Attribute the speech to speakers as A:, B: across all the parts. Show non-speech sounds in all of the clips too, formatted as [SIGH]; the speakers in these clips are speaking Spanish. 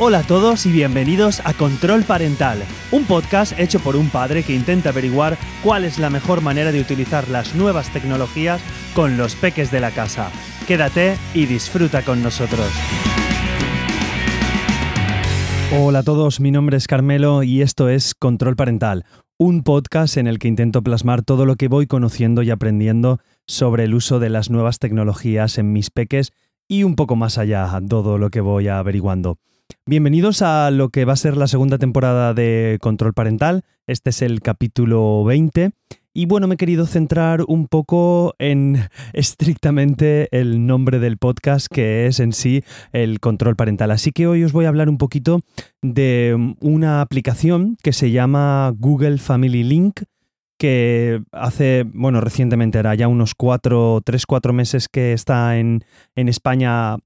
A: Hola a todos y bienvenidos a Control Parental, un podcast hecho por un padre que intenta averiguar cuál es la mejor manera de utilizar las nuevas tecnologías con los peques de la casa. Quédate y disfruta con nosotros. Hola a todos, mi nombre es Carmelo y esto es Control Parental, un podcast en el que intento plasmar todo lo que voy conociendo y aprendiendo sobre el uso de las nuevas tecnologías en mis peques y un poco más allá, todo lo que voy averiguando. Bienvenidos a lo que va a ser la segunda temporada de Control Parental. Este es el capítulo 20. Y bueno, me he querido centrar un poco en [LAUGHS] estrictamente el nombre del podcast, que es en sí el control parental. Así que hoy os voy a hablar un poquito de una aplicación que se llama Google Family Link, que hace, bueno, recientemente era ya unos cuatro, tres, cuatro meses que está en, España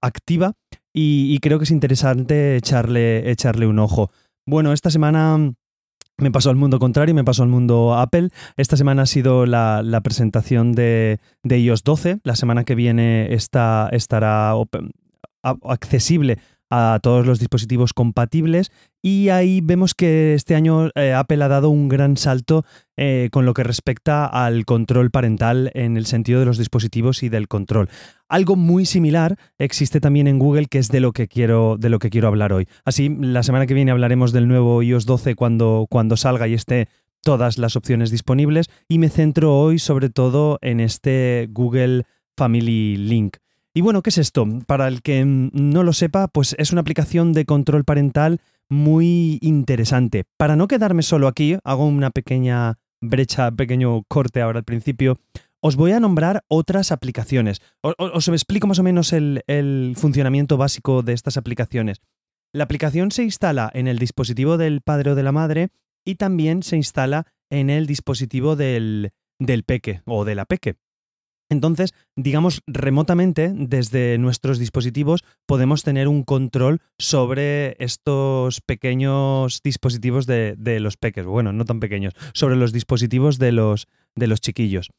A: activa y, creo que es interesante echarle, echarle un ojo. Bueno, esta semana me pasó al mundo contrario, me pasó al mundo Apple. Esta semana ha sido la, presentación de, de, iOS 12. La semana que viene está, estará accesible a todos los dispositivos compatibles y ahí vemos que este año eh, Apple ha dado un gran salto eh, con lo que respecta al control parental en el sentido de los dispositivos y del control. Algo muy similar existe también en Google que es de lo que quiero, de lo que quiero hablar hoy. Así, la semana que viene hablaremos del nuevo iOS 12 cuando, cuando salga y esté todas las opciones disponibles y me centro hoy sobre todo en este Google Family Link. Y bueno, ¿qué es esto? Para el que no lo sepa, pues es una aplicación de control parental muy interesante. Para no quedarme solo aquí, hago una pequeña brecha, pequeño corte ahora al principio. Os voy a nombrar otras aplicaciones. Os, explico más o menos el, el funcionamiento básico de estas aplicaciones. La aplicación se instala en el dispositivo del padre o de la madre y también se instala en el dispositivo del, del peque o de la peque. Entonces, digamos, remotamente, desde nuestros dispositivos, podemos tener un control sobre estos pequeños dispositivos de, los peques. Bueno, no tan pequeños, sobre los dispositivos de los, de los chiquillos.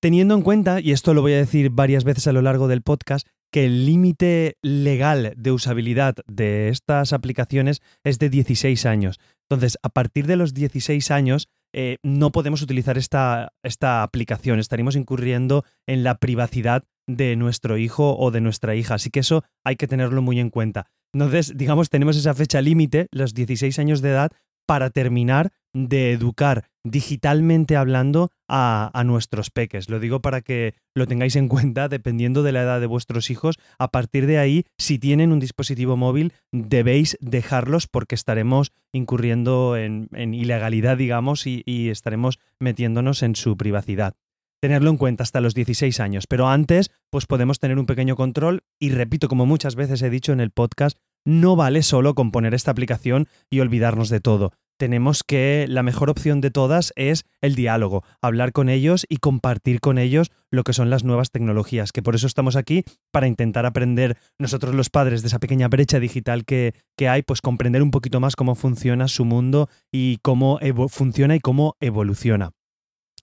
A: Teniendo en cuenta, y esto lo voy a decir varias veces a lo largo del podcast, que el límite legal de usabilidad de estas aplicaciones es de 16 años. Entonces, a partir de los 16 años, eh, no podemos utilizar esta, esta aplicación. Estaríamos incurriendo en la privacidad de nuestro hijo o de nuestra hija. Así que eso hay que tenerlo muy en cuenta. Entonces, digamos, tenemos esa fecha límite, los 16 años de edad, para terminar de educar digitalmente hablando a, nuestros peques. Lo digo para que lo tengáis en cuenta dependiendo de la edad de vuestros hijos. A partir de ahí, si tienen un dispositivo móvil, debéis dejarlos porque estaremos incurriendo en, ilegalidad, digamos, y, estaremos metiéndonos en su privacidad tenerlo en cuenta hasta los 16 años, pero antes pues podemos tener un pequeño control y repito como muchas veces he dicho en el podcast, no vale solo con poner esta aplicación y olvidarnos de todo tenemos que la mejor opción de todas es el diálogo, hablar con ellos y compartir con ellos lo que son las nuevas tecnologías, que por eso estamos aquí, para intentar aprender nosotros los padres de esa pequeña brecha digital que, que hay, pues comprender un poquito más cómo funciona su mundo y cómo funciona y cómo evoluciona.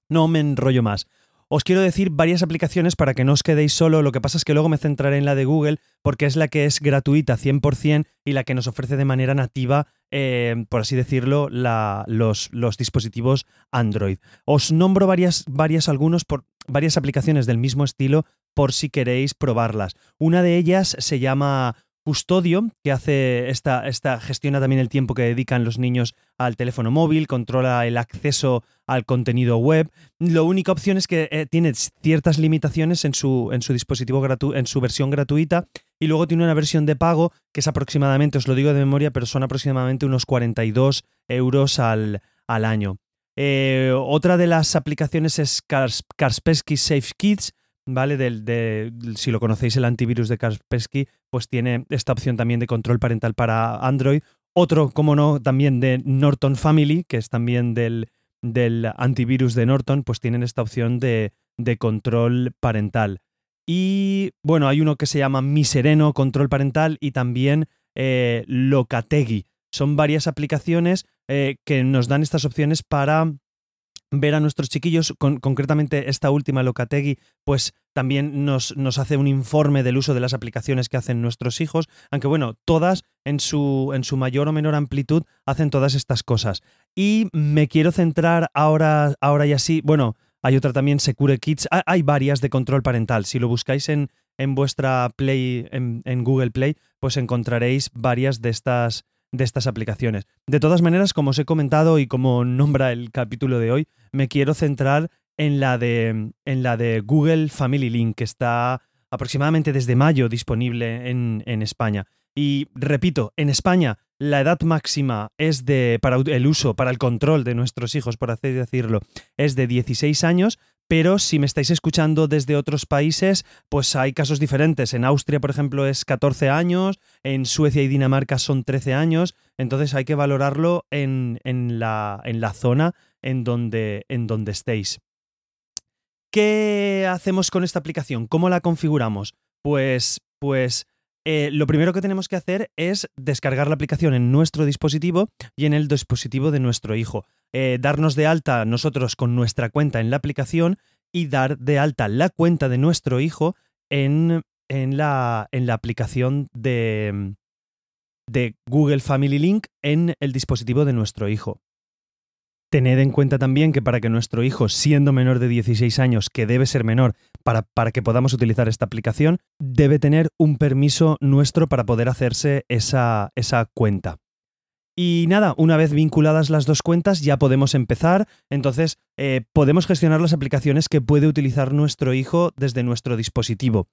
A: No me enrollo más. Os quiero decir varias aplicaciones para que no os quedéis solo, lo que pasa es que luego me centraré en la de Google porque es la que es gratuita 100% y la que nos ofrece de manera nativa, eh, por así decirlo, los, los, dispositivos Android. Os nombro varias, varias, algunos por, varias aplicaciones del mismo estilo por si queréis probarlas. Una de ellas se llama Custodio, que hace esta, esta, gestiona también el tiempo que dedican los niños al teléfono móvil, controla el acceso al contenido web. La única opción es que eh, tiene ciertas limitaciones en su, en su dispositivo en su versión gratuita. Y luego tiene una versión de pago que es aproximadamente, os lo digo de memoria, pero son aproximadamente unos 42 euros al, al año. Eh, otra de las aplicaciones es Kaspersky Safe Kids, ¿vale? De, si lo conocéis, el antivirus de Kaspersky, pues tiene esta opción también de control parental para Android. Otro, como no, también de Norton Family, que es también del, del antivirus de Norton, pues tienen esta opción de, de control parental. Y bueno, hay uno que se llama Mi Sereno Control Parental y también eh. Son varias aplicaciones eh, que nos dan estas opciones para ver a nuestros chiquillos, concretamente esta última Locategui, pues también nos, nos, hace un informe del uso de las aplicaciones que hacen nuestros hijos, aunque bueno, todas en su, en su mayor o menor amplitud hacen todas estas cosas. Y me quiero centrar ahora, ahora y así, bueno, hay otra también, Secure Kids, hay varias de control parental, si lo buscáis en, en vuestra Play, en, en Google Play, pues encontraréis varias de estas de estas aplicaciones. De todas maneras, como os he comentado y como nombra el capítulo de hoy, me quiero centrar en la de, en la de Google Family Link, que está aproximadamente desde mayo disponible en, en España. Y repito, en España la edad máxima es de para el uso, para el control de nuestros hijos, por así decirlo, es de 16 años, pero si me estáis escuchando desde otros países, pues hay casos diferentes. En Austria, por ejemplo, es 14 años, en Suecia y Dinamarca son 13 años, entonces hay que valorarlo en, la, en la, zona en donde, en donde estéis. ¿Qué hacemos con esta aplicación? ¿Cómo la configuramos? Pues, pues eh, lo primero que tenemos que hacer es descargar la aplicación en nuestro dispositivo y en el dispositivo de nuestro hijo. Eh, darnos de alta nosotros con nuestra cuenta en la aplicación y dar de alta la cuenta de nuestro hijo en, en, la, en la, aplicación de, de Google Family Link en el dispositivo de nuestro hijo. Tened en cuenta también que para que nuestro hijo, siendo menor de 16 años, que debe ser menor para, para, que podamos utilizar esta aplicación, debe tener un permiso nuestro para poder hacerse esa, esa cuenta. Y nada, una vez vinculadas las dos cuentas ya podemos empezar, entonces eh, podemos gestionar las aplicaciones que puede utilizar nuestro hijo desde nuestro dispositivo.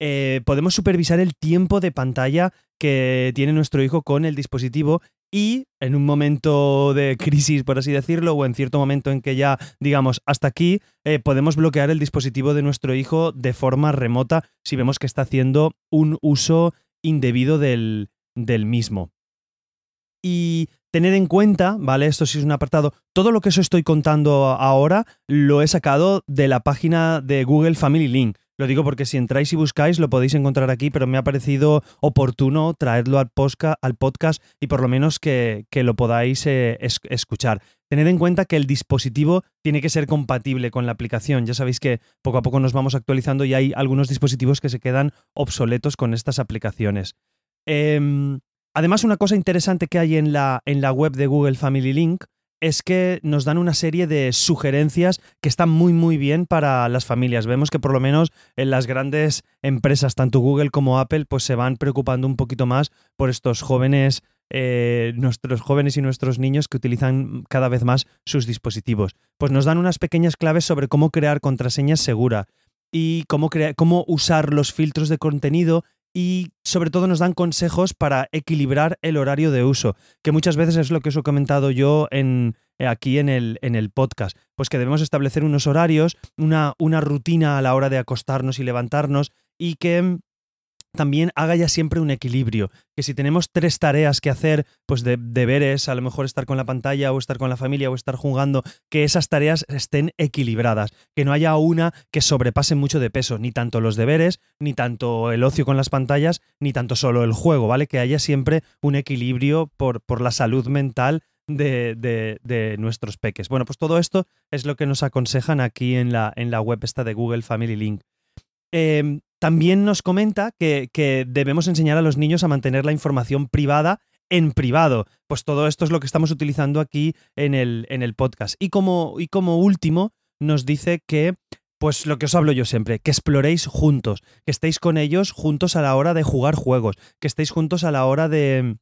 A: Eh, podemos supervisar el tiempo de pantalla que tiene nuestro hijo con el dispositivo y en un momento de [LAUGHS] crisis, por así decirlo, o en cierto momento en que ya digamos hasta aquí, eh, podemos bloquear el dispositivo de nuestro hijo de forma remota si vemos que está haciendo un uso indebido del, del mismo. Y tener en cuenta, ¿vale? Esto sí es un apartado. Todo lo que os estoy contando ahora lo he sacado de la página de Google Family Link. Lo digo porque si entráis y buscáis lo podéis encontrar aquí, pero me ha parecido oportuno traerlo al, podcast y por lo menos que, lo podáis eh, escuchar. Tened en cuenta que el dispositivo tiene que ser compatible con la aplicación. Ya sabéis que poco a poco nos vamos actualizando y hay algunos dispositivos que se quedan obsoletos con estas aplicaciones. Eh, Además, una cosa interesante que hay en la, en la web de Google Family Link es que nos dan una serie de sugerencias que están muy muy bien para las familias. Vemos que por lo menos en las grandes empresas, tanto Google como Apple, pues se van preocupando un poquito más por estos jóvenes, eh, nuestros jóvenes y nuestros niños que utilizan cada vez más sus dispositivos. Pues nos dan unas pequeñas claves sobre cómo crear contraseñas seguras y cómo, cómo usar los filtros de contenido y sobre todo nos dan consejos para equilibrar el horario de uso, que muchas veces es lo que os he comentado yo en, eh, aquí en el, en el podcast, pues que debemos establecer unos horarios, una, una rutina a la hora de acostarnos y levantarnos y que también haga ya siempre un equilibrio. Que si tenemos tres tareas que hacer, pues de deberes, a lo mejor estar con la pantalla o estar con la familia o estar jugando, que esas tareas estén equilibradas. Que no haya una que sobrepase mucho de peso, ni tanto los deberes, ni tanto el ocio con las pantallas, ni tanto solo el juego, ¿vale? Que haya siempre un equilibrio por, por la salud mental de, de, nuestros peques. Bueno, pues todo esto es lo que nos aconsejan aquí en la, en la web esta de Google Family Link. Em, también nos comenta que, debemos enseñar a los niños a mantener la información privada en privado. Pues todo esto es lo que estamos utilizando aquí en el, en el podcast. Y como, y como último, nos dice que pues lo que os hablo yo siempre, que exploréis juntos, que estéis con ellos juntos a la hora de jugar juegos, que estéis juntos a la hora de,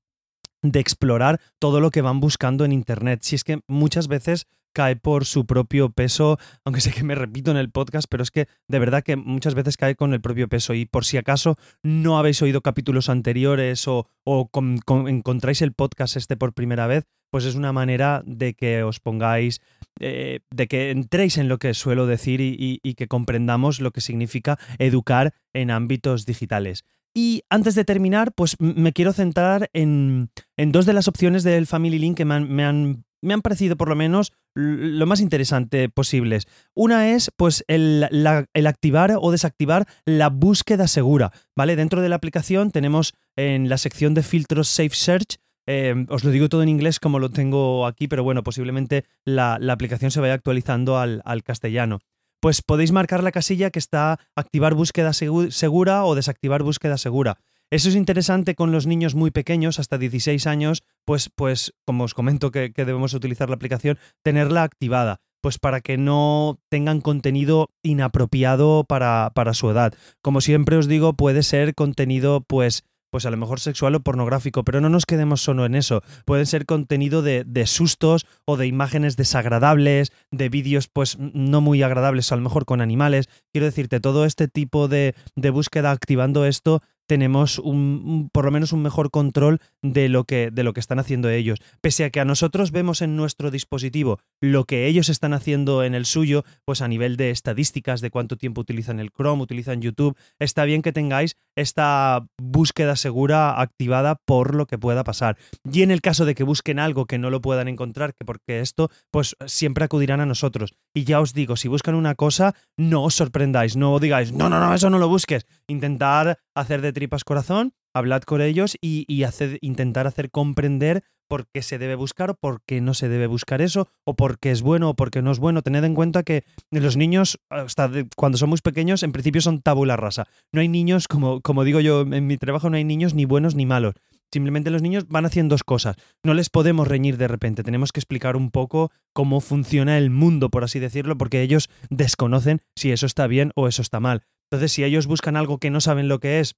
A: de explorar todo lo que van buscando en Internet. Si es que muchas veces cae por su propio peso, aunque sé que me repito en el podcast, pero es que de verdad que muchas veces cae con el propio peso y por si acaso no habéis oído capítulos anteriores o, encontráis el podcast este por primera vez, pues es una manera de que os pongáis, eh, de que entréis en lo que suelo decir y, que comprendamos lo que significa educar en ámbitos digitales. Y antes de terminar, pues me quiero centrar en, dos de las opciones del Family Link que me han parecido por lo menos lo más interesante posibles. Una es pues el, activar o desactivar la búsqueda segura, ¿vale? Dentro de la aplicación tenemos en la sección de filtros Safe Search eh, os lo digo todo en inglés como lo tengo aquí, pero bueno, posiblemente la, aplicación se vaya actualizando al, al castellano pues podéis marcar la casilla que está activar búsqueda segura o desactivar búsqueda segura. Eso es interesante con los niños muy pequeños, hasta 16 años, pues, pues como os comento que, debemos utilizar la aplicación, tenerla activada pues para que no tengan contenido inapropiado para, para, su edad. Como siempre os digo, puede ser contenido pues pues a lo mejor sexual o pornográfico, pero no nos quedemos solo en eso. Pueden ser contenido de, de sustos o de imágenes desagradables, de vídeos pues no muy agradables, a lo mejor con animales. Quiero decirte, todo este tipo de, de búsqueda activando esto tenemos un, por lo menos un mejor control de lo, que, de lo que están haciendo ellos. Pese a que a nosotros vemos en nuestro dispositivo lo que ellos están haciendo en el suyo, pues a nivel de estadísticas, de cuánto tiempo utilizan el Chrome, utilizan YouTube, está bien que tengáis esta búsqueda segura activada por lo que pueda pasar. Y en el caso de que busquen algo que no lo puedan encontrar, que porque esto, pues siempre acudirán a nosotros. Y ya os digo, si buscan una cosa, no os sorprendáis, no digáis, no, no, no, eso no lo busques. Intentar hacer de tripas corazón, hablad con ellos y, intentar hacer comprender por qué se debe buscar o por qué no se debe buscar eso, o por qué es bueno o por qué no es bueno. Tened en cuenta que los niños, hasta cuando son muy pequeños, en principio son tabula rasa. No hay niños, como, como digo yo en mi trabajo, no hay niños ni buenos ni malos. Simplemente los niños van haciendo dos cosas. No les podemos reñir de repente. Tenemos que explicar un poco cómo funciona el mundo, por así decirlo, porque ellos desconocen si eso está bien o eso está mal. Entonces, si ellos buscan algo que no saben lo que es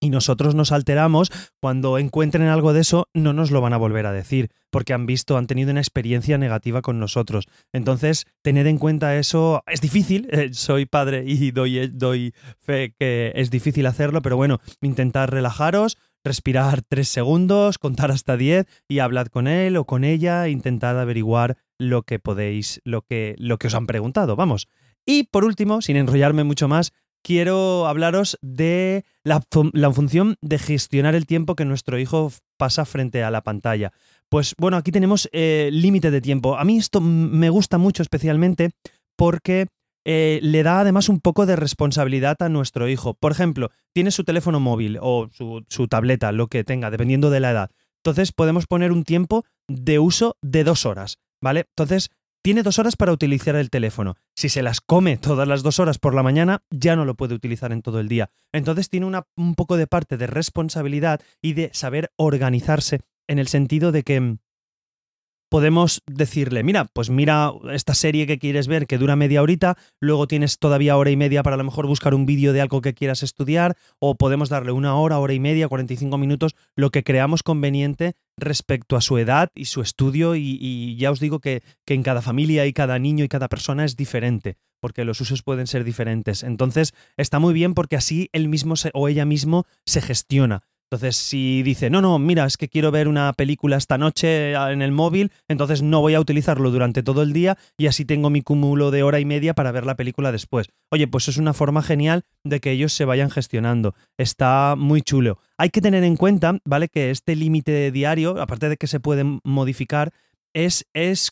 A: y nosotros nos alteramos, cuando encuentren algo de eso, no nos lo van a volver a decir, porque han visto, han tenido una experiencia negativa con nosotros. Entonces, tener en cuenta eso es difícil. [LAUGHS] Eh, soy padre y doy, doy fe que es difícil hacerlo, pero bueno, intentar relajaros, respirar [LAUGHS] tres segundos, contar hasta diez y hablad con él o con ella, intentar averiguar lo que podéis, lo que, lo que os han preguntado, vamos. Y por último, sin enrollarme mucho más, quiero hablaros de la, función de gestionar el tiempo que nuestro hijo pasa frente a la pantalla. Pues bueno, aquí tenemos eh, límite de tiempo. A mí esto me gusta mucho especialmente porque eh, le da además un poco de responsabilidad a nuestro hijo. Por ejemplo, tiene su teléfono móvil o su, su tableta, lo que tenga, dependiendo de la edad. Entonces podemos poner un tiempo de uso de dos horas, ¿vale? Entonces tiene dos horas para utilizar el teléfono. Si se las come todas las dos horas por la mañana, ya no lo puede utilizar en todo el día. Entonces tiene una, un poco de parte de responsabilidad y de saber organizarse en el sentido de que podemos decirle, mira, pues mira esta serie que quieres ver que dura media horita, luego tienes todavía hora y media para a lo mejor buscar un vídeo de algo que quieras estudiar, o podemos darle una hora, hora y media, 45 minutos, lo que creamos conveniente respecto a su edad y su estudio, y, ya os digo que, que en cada familia y cada niño y cada persona es diferente porque los usos pueden ser diferentes. Entonces, está muy bien porque así él mismo o ella mismo se gestiona. Entonces, si dice, no, no, mira, es que quiero ver una película esta noche ah, en el móvil, entonces no voy a utilizarlo durante todo el día y así tengo mi cúmulo de hora y media para ver la película después. Oye, pues es una forma genial de que ellos se vayan gestionando. Está muy chulo. Hay que tener en cuenta, ¿vale? Que este límite diario, aparte de que se puede modificar, es, es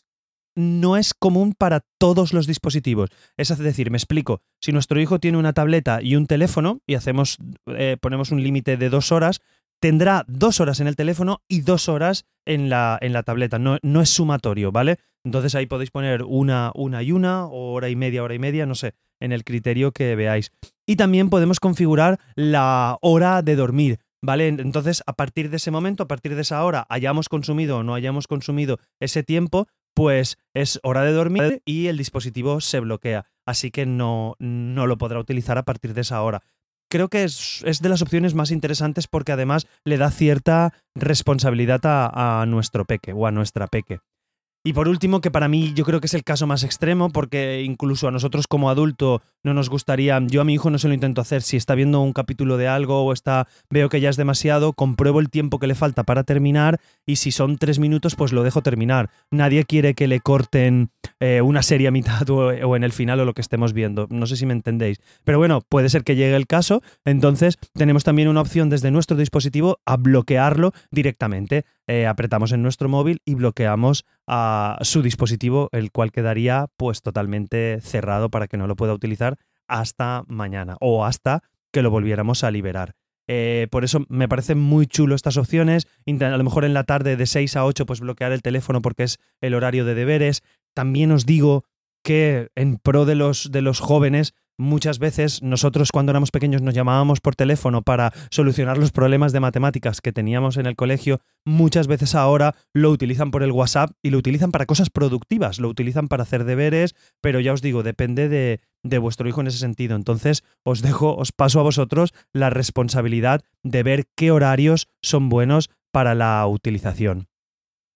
A: no es común para todos los dispositivos. Es decir, me explico, si nuestro hijo tiene una tableta y un teléfono y hacemos, eh, ponemos un límite de dos horas, tendrá dos horas en el teléfono y dos horas en la, en la tableta. No, no, es sumatorio, ¿vale? Entonces ahí podéis poner una, una y una, o hora y media, hora y media, no sé, en el criterio que veáis. Y también podemos configurar la hora de dormir. ¿Vale? Entonces, a partir de ese momento, a partir de esa hora, hayamos consumido o no hayamos consumido ese tiempo, pues es hora de dormir y el dispositivo se bloquea. Así que no, no lo podrá utilizar a partir de esa hora. Creo que es, de las opciones más interesantes porque además le da cierta responsabilidad a, a nuestro peque o a nuestra peque. Y por último, que para mí yo creo que es el caso más extremo, porque incluso a nosotros como adulto no nos gustaría, yo a mi hijo no se lo intento hacer, si está viendo un capítulo de algo o está, veo que ya es demasiado, compruebo el tiempo que le falta para terminar y si son tres minutos, pues lo dejo terminar. Nadie quiere que le corten eh, una serie a mitad [LAUGHS] o, o, en el final o lo que estemos viendo. No sé si me entendéis. Pero bueno, puede ser que llegue el caso, entonces tenemos también una opción desde nuestro dispositivo a bloquearlo directamente. Eh, apretamos en nuestro móvil y bloqueamos a su dispositivo, el cual quedaría pues totalmente cerrado para que no lo pueda utilizar hasta mañana o hasta que lo volviéramos a liberar. Eh, por eso me parecen muy chulo estas opciones. A lo mejor en la tarde de 6 a 8 pues bloquear el teléfono porque es el horario de deberes. También os digo que en pro de los, de los jóvenes muchas veces nosotros cuando éramos pequeños nos llamábamos por teléfono para solucionar los problemas de matemáticas que teníamos en el colegio, muchas veces ahora lo utilizan por el WhatsApp y lo utilizan para cosas productivas, lo utilizan para hacer deberes, pero ya os digo, depende de, de vuestro hijo en ese sentido. Entonces os dejo, os paso a vosotros la responsabilidad de ver qué horarios son buenos para la utilización.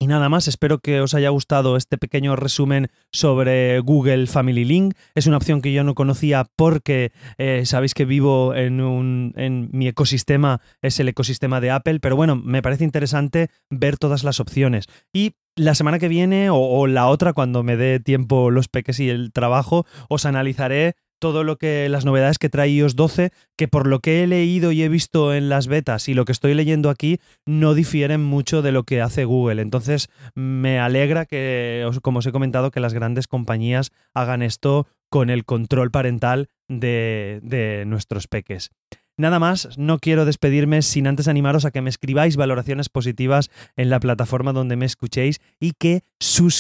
A: Y nada más, espero que os haya gustado este pequeño resumen sobre Google Family Link. Es una opción que yo no conocía porque eh, sabéis que vivo en, un, en mi ecosistema, es el ecosistema de Apple, pero bueno, me parece interesante ver todas las opciones. Y la semana que viene o, o, la otra, cuando me dé tiempo los peques y el trabajo, os analizaré todo lo que las novedades que trae iOS 12, que por lo que he leído y he visto en las betas y lo que estoy leyendo aquí, no difieren mucho de lo que hace Google. Entonces, me alegra que, como os he comentado, que las grandes compañías hagan esto con el control parental de, de nuestros peques. Nada más, no quiero despedirme sin antes animaros a que me escribáis valoraciones positivas en la plataforma donde me escuchéis y que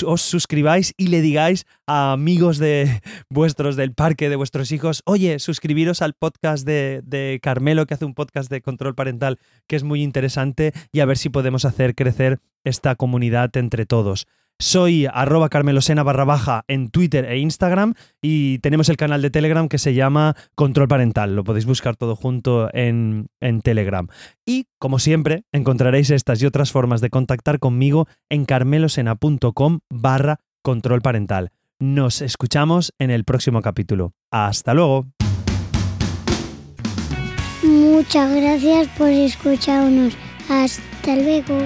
A: os suscribáis y le digáis a amigos de vuestros del parque, de vuestros hijos, oye, suscribiros al podcast de, de Carmelo, que hace un podcast de control parental que es muy interesante y a ver si podemos hacer crecer esta comunidad entre todos. Soy arroba carmelosena barra baja en Twitter e Instagram y tenemos el canal de Telegram que se llama Control Parental. Lo podéis buscar todo junto en, en Telegram. Y, como siempre, encontraréis estas y otras formas de contactar conmigo en carmelosena.com barra control parental. Nos escuchamos en el próximo capítulo. Hasta luego.
B: Muchas gracias por escucharnos. Hasta luego.